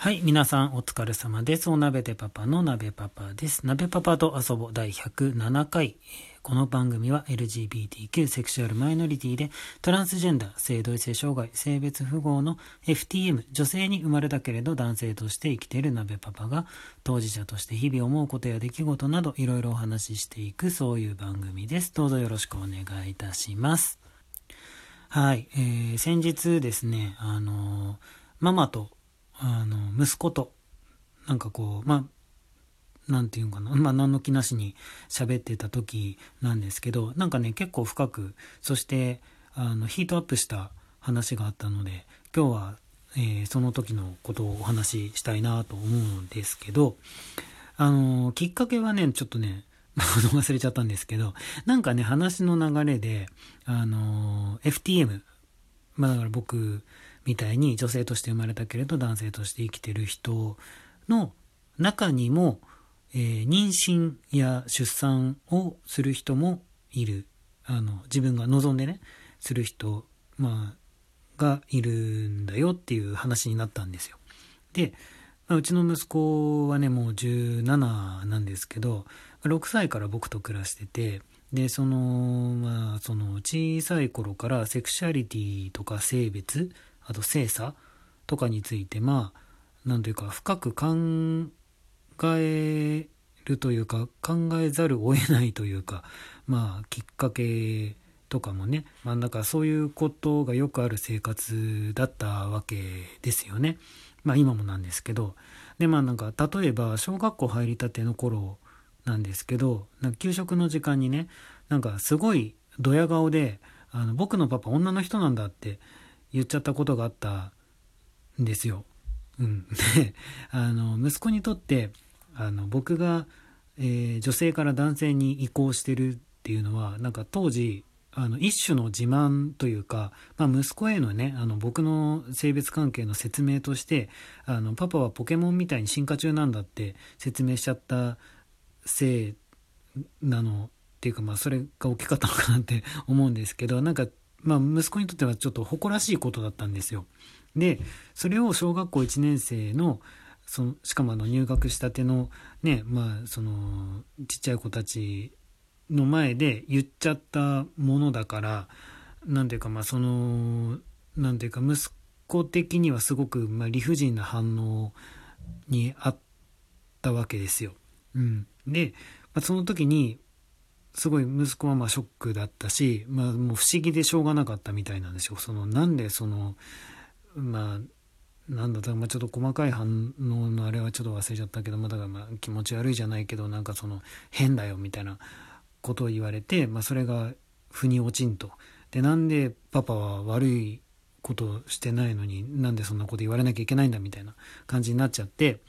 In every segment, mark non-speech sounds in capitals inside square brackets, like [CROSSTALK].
はい、皆さんお疲れ様です。お鍋でパパの鍋パパです。鍋パパと遊ぼ第107回。この番組は LGBTQ セクシュアルマイノリティでトランスジェンダー、性同一性障害、性別不合の FTM、女性に生まれたけれど男性として生きている鍋パパが当事者として日々思うことや出来事などいろいろお話ししていくそういう番組です。どうぞよろしくお願いいたします。はい、えー先日ですね、あのーママとあの、息子と、なんかこう、まあ、なんていうのかな、[LAUGHS] まあ、何の気なしに喋ってた時なんですけど、なんかね、結構深く、そして、あの、ヒートアップした話があったので、今日は、えーその時のことをお話ししたいなと思うんですけど、あの、きっかけはね、ちょっとね、[LAUGHS] 忘れちゃったんですけど、なんかね、話の流れで、あの、FTM、まあだから僕みたいに女性として生まれたけれど男性として生きてる人の中にも、えー妊娠や出産をする人もいる。あの、自分が望んでね、する人、まあ、がいるんだよっていう話になったんですよ。で、まあうちの息子はね、もう17なんですけど、6歳から僕と暮らしてて、で、その、まあ、その小さい頃からセクシャリティとか性別、あと性差とかについて、まあ、なんというか深く考えるというか、考えざるを得ないというか、まあ、きっかけとかもね、まあ、なんかそういうことがよくある生活だったわけですよね。まあ今もなんですけど。で、まあなんか例えば小学校入りたての頃なんですけど、なんか給食の時間にね、なんかすごいドヤ顔で、あの僕のパパ女の人なんだって言っちゃったことがあったんですよ。うん。で、あの、息子にとって、あの、僕が、えー女性から男性に移行してるっていうのは、なんか当時、あの、一種の自慢というか、まあ、息子へのね、あの、僕の性別関係の説明として、あの、パパはポケモンみたいに進化中なんだって説明しちゃったせいなのっていうか、まあ、それが大きかったのかなって思うんですけど、なんか、まあ、息子にとってはちょっと誇らしいことだったんですよ。で、それを小学校1年生の、その、しかもあの、入学したての、ね、まあ、その、ちっちゃい子たちの前で言っちゃったものだから、なんていうか、まあ、その、なんていうか、息子的にはすごく、まあ、理不尽な反応にあったわけですよ。うん。で、まあ、その時に、すごい息子はまあショックだったし、まあもう不思議でしょうがなかったみたいなんですよ。そのなんでその、まあ、なんだった、まあちょっと細かい反応のあれはちょっと忘れちゃったけど、まだからまあ気持ち悪いじゃないけど、なんかその変だよみたいなことを言われて、まあそれが腑に落ちんと。で、なんでパパは悪いことしてないのになんでそんなこと言われなきゃいけないんだみたいな感じになっちゃって、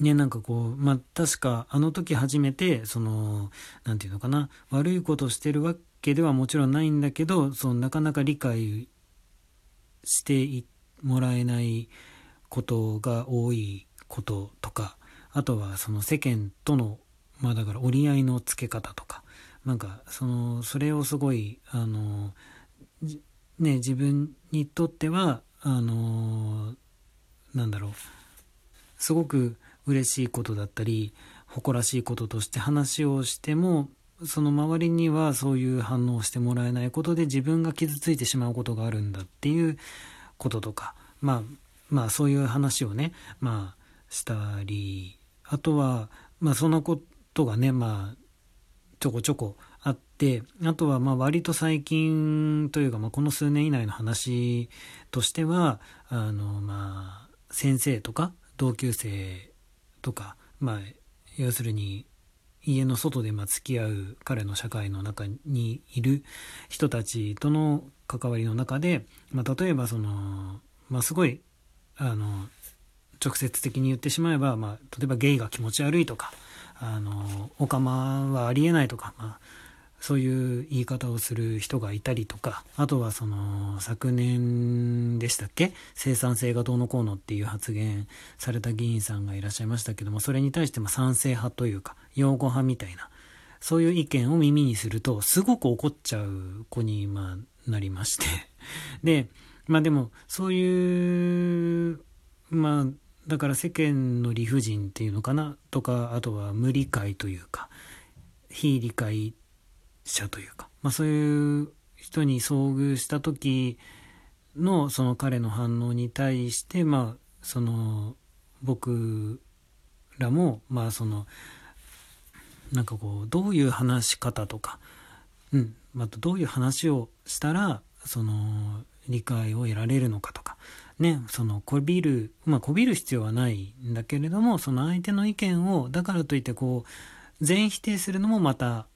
ね、なんかこう、まあ、確かあの時初めて、その、なんていうのかな、悪いことしてるわけではもちろんないんだけど、そのなかなか理解してもらえないことが多いこととか、あとはその世間との、まあだから折り合いのつけ方とか、なんかその、それをすごい、あの、ね、自分にとっては、あの、なんだろう、すごく嬉しいことだったり誇らしいこととして話をしてもその周りにはそういう反応をしてもらえないことで自分が傷ついてしまうことがあるんだっていうこととかまあまあそういう話をねまあしたりあとはまあそんなことがねまあちょこちょこあってあとはまあ割と最近というかまあこの数年以内の話としてはあのまあ先生とか同級生とか、まあ、要するに家の外でまあ付き合う彼の社会の中にいる人たちとの関わりの中で、まあ、例えばその、まあ、すごいあの直接的に言ってしまえば、まあ、例えばゲイが気持ち悪いとかあのオカマはありえないとか、まあ、そういう言い方をする人がいたりとか、あとはその昨年でしたっけ？生産性がどうのこうのっていう発言された議員さんがいらっしゃいましたけども、それに対しても賛成派というか、擁護派みたいな、そういう意見を耳にすると、すごく怒っちゃう子に、まあ、なりまして。[LAUGHS] で、まあでも、そういう、まあ、だから世間の理不尽っていうのかな？とかあとは無理解というか非理解者というか、まあ、そういう人に遭遇した時のその彼の反応に対してまあその僕らもまあそのなんかこうどういう話し方とか、うんまたどういう話をしたらその理解を得られるのかとかねそのこびるまあこびる必要はないんだけれどもその相手の意見をだからといってこう全否定するのもまた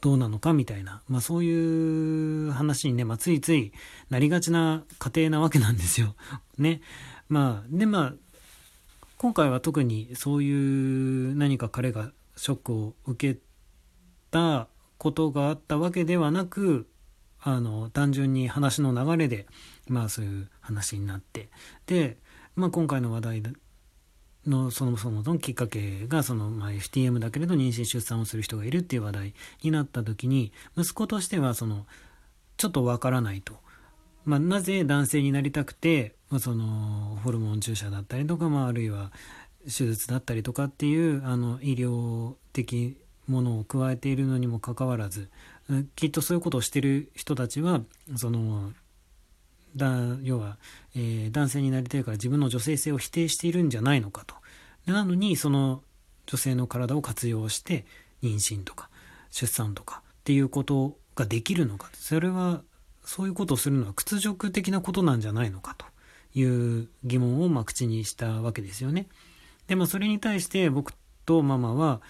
どうなのかみたいな、まあ、そういう話にね、まあ、ついついなりがちな家庭なわけなんですよ。[LAUGHS] ね。まあ、でまあ今回は特にそういう何か彼がショックを受けたことがあったわけではなくあの単純に話の流れでまあそういう話になってで、まあ、今回の話題のそもそものきっかけがその、まあ、FTM だけれど妊娠出産をする人がいるっていう話題になった時に息子としてはそのちょっとわからないと。まあ、なぜ男性になりたくて、まあ、そのホルモン注射だったりとか、まあ、あるいは手術だったりとかっていうあの医療的ものを加えているのにもかかわらずきっとそういうことをしてる人たちはそのだ要は、えー、男性になりたいから自分の女性性を否定しているんじゃないのかとなのにその女性の体を活用して妊娠とか出産とかっていうことができるのかそれはそういうことをするのは屈辱的なことなんじゃないのかという疑問をま口にしたわけですよね。でもそれに対して僕とママは、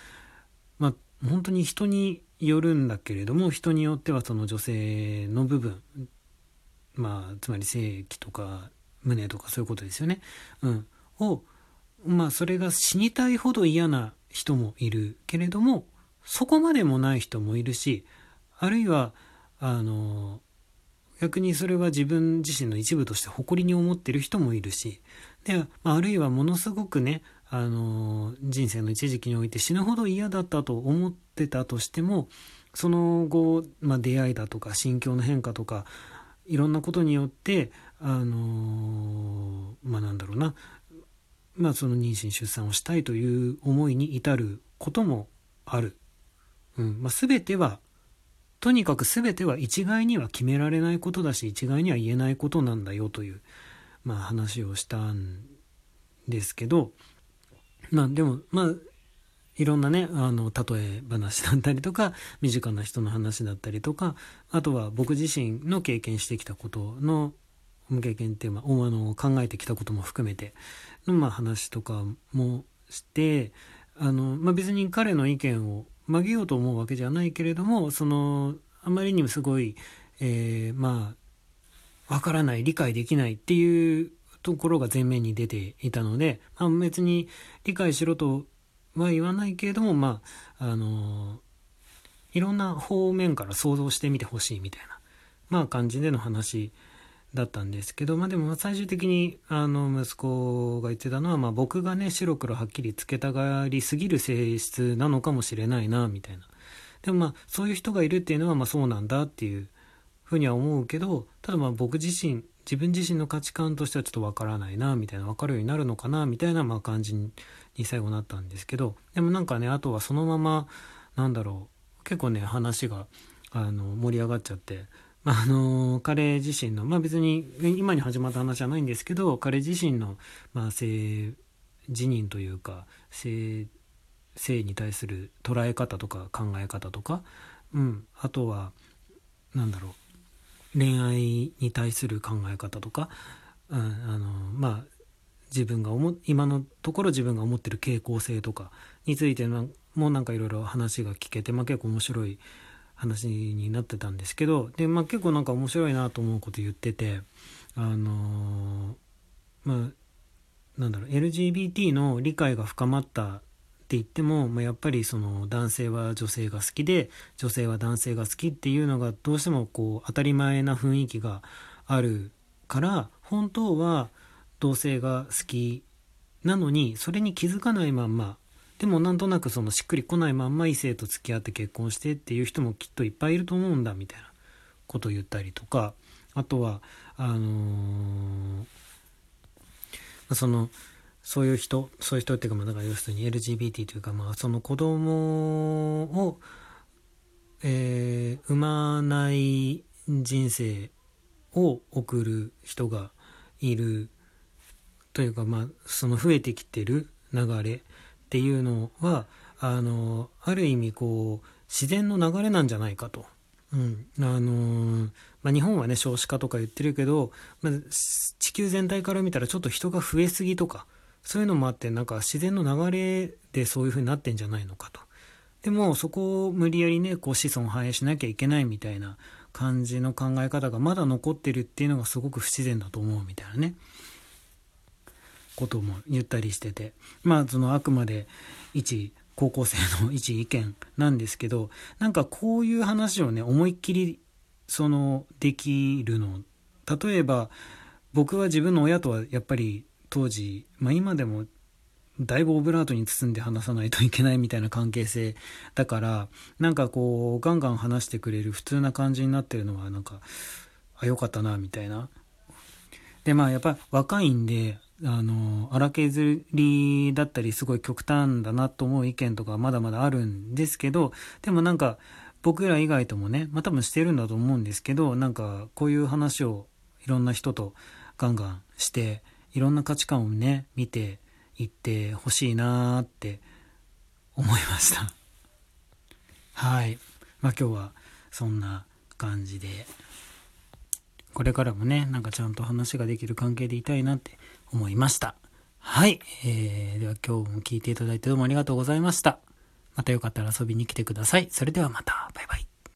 まあ、本当に人によるんだけれども人によってはその女性の部分まあつまり性器とか胸とかそういうことですよね。うん、をまあそれが死にたいほど嫌な人もいるけれどもそこまでもない人もいるしあるいはあの逆にそれは自分自身の一部として誇りに思ってる人もいるしで、まあ、あるいはものすごくねあの人生の一時期において死ぬほど嫌だったと思ってたとしてもその後、まあ、出会いだとか心境の変化とかいろんなことによってあのまあなんだろうな。まあその妊娠出産をしたいという思いに至ることもある。うん。まあ、全てはとにかく全ては一概には決められないことだし一概には言えないことなんだよという、まあ、話をしたんですけど。まあでもまあいろんなねあの例え話だったりとか [LAUGHS] 身近な人の話だったりとかあとは僕自身の経験してきたことの経験っていう、まあ、の考えてきたことも含めての、まあ、話とかもしてあの、まあ、別に彼の意見を曲げようと思うわけじゃないけれどもそのあまりにもすごい、えー、まあわからない理解できないっていうところが前面に出ていたので、まあ、別に理解しろとは言わないけれどもまああのいろんな方面から想像してみてほしいみたいな、まあ、感じでの話だったんですけど、まあ、でも最終的にあの息子が言ってたのは、まあ、僕がね白黒はっきりつけたがりすぎる性質なのかもしれないなみたいな。でもまあそういう人がいるっていうのはまあそうなんだっていうふうには思うけどただまあ僕自身自分自身の価値観としてはちょっとわからないなみたいな分かるようになるのかなみたいなまあ感じに最後なったんですけどでもなんかねあとはそのままなんだろう結構ね話があの盛り上がっちゃってあの彼自身のまあ別に今に始まった話じゃないんですけど彼自身の、まあ、性自認というか性性に対する捉え方とか考え方とか、うん、あとは何だろう恋愛に対する考え方とか、うん、あのまあ自分が思今のところ自分が思ってる傾向性とかについてもなんかいろいろ話が聞けて、まあ、結構面白い話になってたんですけどで、まあ、結構なんか面白いなと思うこと言っててあのまあなんだろう LGBT の理解が深まったって言っても、まあ、やっぱりその男性は女性が好きで女性は男性が好きっていうのがどうしてもこう当たり前な雰囲気があるから本当は同性が好きなのにそれに気づかないまんまでもなんとなくそのしっくりこないまんま異性と付き合って結婚してっていう人もきっといっぱいいると思うんだみたいなことを言ったりとかあとはあのー、そのそういう人、そういう人っていうか、まあ、だから要するに LGBT というか、まあ、その子供を、えー、産まない人生を送る人がいるというか、まあ、その増えてきてる流れっていうのは、あの、ある意味こう、自然の流れなんじゃないかと。うん。あのまあ、日本はね、少子化とか言ってるけど、まあ、地球全体から見たらちょっと人が増えすぎとか、そういうのもあって、なんか自然の流れでそういう風になってんじゃないのかと。でも、そこを無理やりね、こう子孫繁栄しなきゃいけないみたいな感じの考え方がまだ残ってるっていうのがすごく不自然だと思うみたいなね。ことも言ったりしてて。まあ、そのあくまで一高校生の一意見なんですけど、なんかこういう話をね、思いっきり、その、できるの。例えば、僕は自分の親とはやっぱり当時、まあ今でもだいぶオブラートに包んで話さないといけないみたいな関係性だからなんかこうガンガン話してくれる普通な感じになってるのはなんかあ良かったなみたいな。でまあやっぱ若いんであの荒削りだったりすごい極端だなと思う意見とかまだまだあるんですけどでもなんか僕ら以外ともねまあ多分してるんだと思うんですけどなんかこういう話をいろんな人とガンガンしていろんな価値観をね見ていってほしいなーって思いました。はい。まあ今日はそんな感じで。これからもねなんかちゃんと話ができる関係でいたいなって思いました。はい、えー、では今日も聞いていただいてどうもありがとうございました。またよかったら遊びに来てください。それではまた。バイバイ。